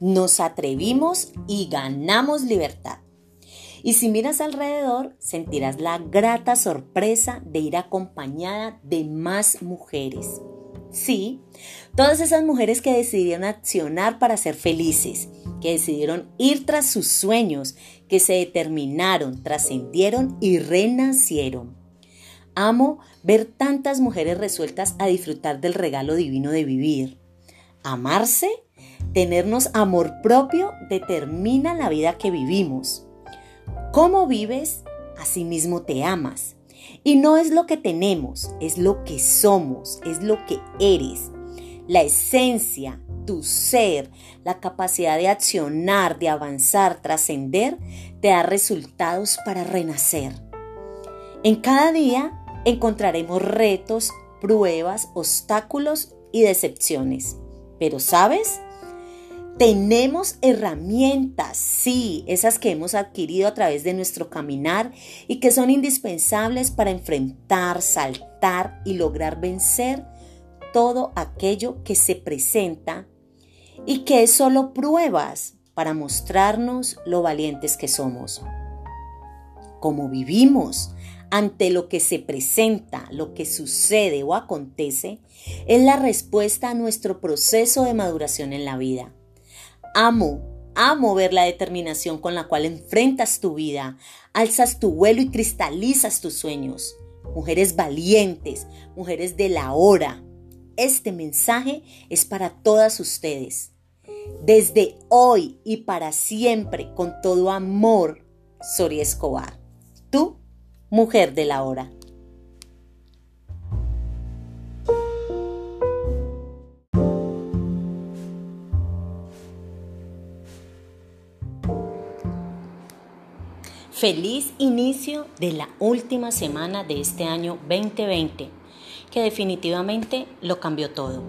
nos atrevimos y ganamos libertad. Y si miras alrededor, sentirás la grata sorpresa de ir acompañada de más mujeres. Sí, todas esas mujeres que decidieron accionar para ser felices, que decidieron ir tras sus sueños, que se determinaron, trascendieron y renacieron. Amo ver tantas mujeres resueltas a disfrutar del regalo divino de vivir. Amarse, tenernos amor propio, determina la vida que vivimos. Cómo vives, así mismo te amas. Y no es lo que tenemos, es lo que somos, es lo que eres. La esencia, tu ser, la capacidad de accionar, de avanzar, trascender, te da resultados para renacer. En cada día encontraremos retos, pruebas, obstáculos y decepciones. Pero ¿sabes? Tenemos herramientas, sí, esas que hemos adquirido a través de nuestro caminar y que son indispensables para enfrentar, saltar y lograr vencer todo aquello que se presenta y que es solo pruebas para mostrarnos lo valientes que somos. Como vivimos ante lo que se presenta, lo que sucede o acontece, es la respuesta a nuestro proceso de maduración en la vida. Amo, amo ver la determinación con la cual enfrentas tu vida, alzas tu vuelo y cristalizas tus sueños. Mujeres valientes, mujeres de la hora. Este mensaje es para todas ustedes. Desde hoy y para siempre, con todo amor, Soria Escobar. Tú, mujer de la hora. Feliz inicio de la última semana de este año 2020, que definitivamente lo cambió todo.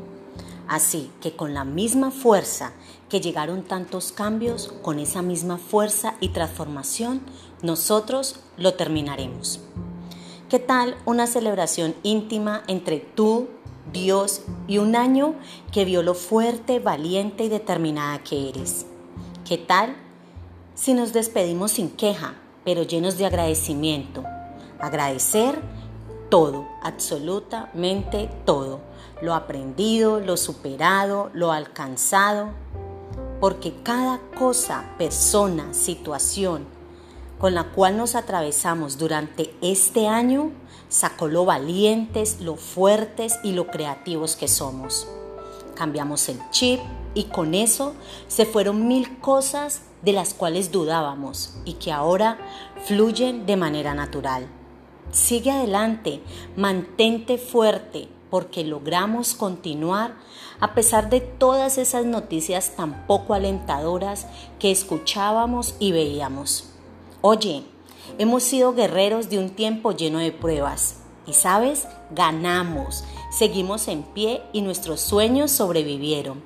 Así que con la misma fuerza que llegaron tantos cambios, con esa misma fuerza y transformación, nosotros lo terminaremos. ¿Qué tal una celebración íntima entre tú, Dios y un año que vio lo fuerte, valiente y determinada que eres? ¿Qué tal si nos despedimos sin queja? Pero llenos de agradecimiento. Agradecer todo, absolutamente todo. Lo aprendido, lo superado, lo alcanzado. Porque cada cosa, persona, situación con la cual nos atravesamos durante este año sacó lo valientes, lo fuertes y lo creativos que somos. Cambiamos el chip y con eso se fueron mil cosas de las cuales dudábamos y que ahora fluyen de manera natural. Sigue adelante, mantente fuerte, porque logramos continuar a pesar de todas esas noticias tan poco alentadoras que escuchábamos y veíamos. Oye, hemos sido guerreros de un tiempo lleno de pruebas. Y sabes, ganamos, seguimos en pie y nuestros sueños sobrevivieron.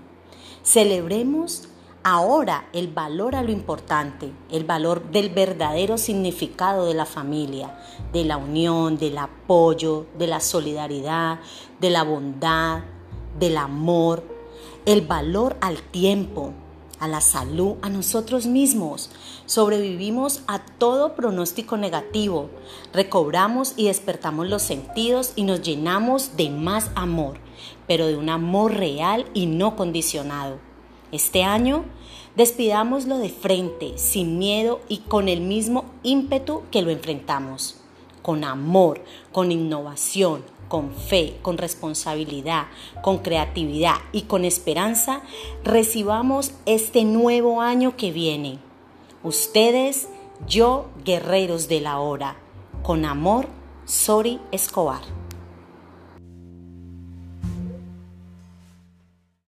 Celebremos ahora el valor a lo importante, el valor del verdadero significado de la familia, de la unión, del apoyo, de la solidaridad, de la bondad, del amor, el valor al tiempo, a la salud, a nosotros mismos. Sobrevivimos a todo pronóstico negativo, recobramos y despertamos los sentidos y nos llenamos de más amor, pero de un amor real y no condicionado. Este año despidámoslo de frente, sin miedo y con el mismo ímpetu que lo enfrentamos, con amor, con innovación, con fe, con responsabilidad, con creatividad y con esperanza, recibamos este nuevo año que viene. Ustedes, yo, guerreros de la hora. Con amor, Sori Escobar.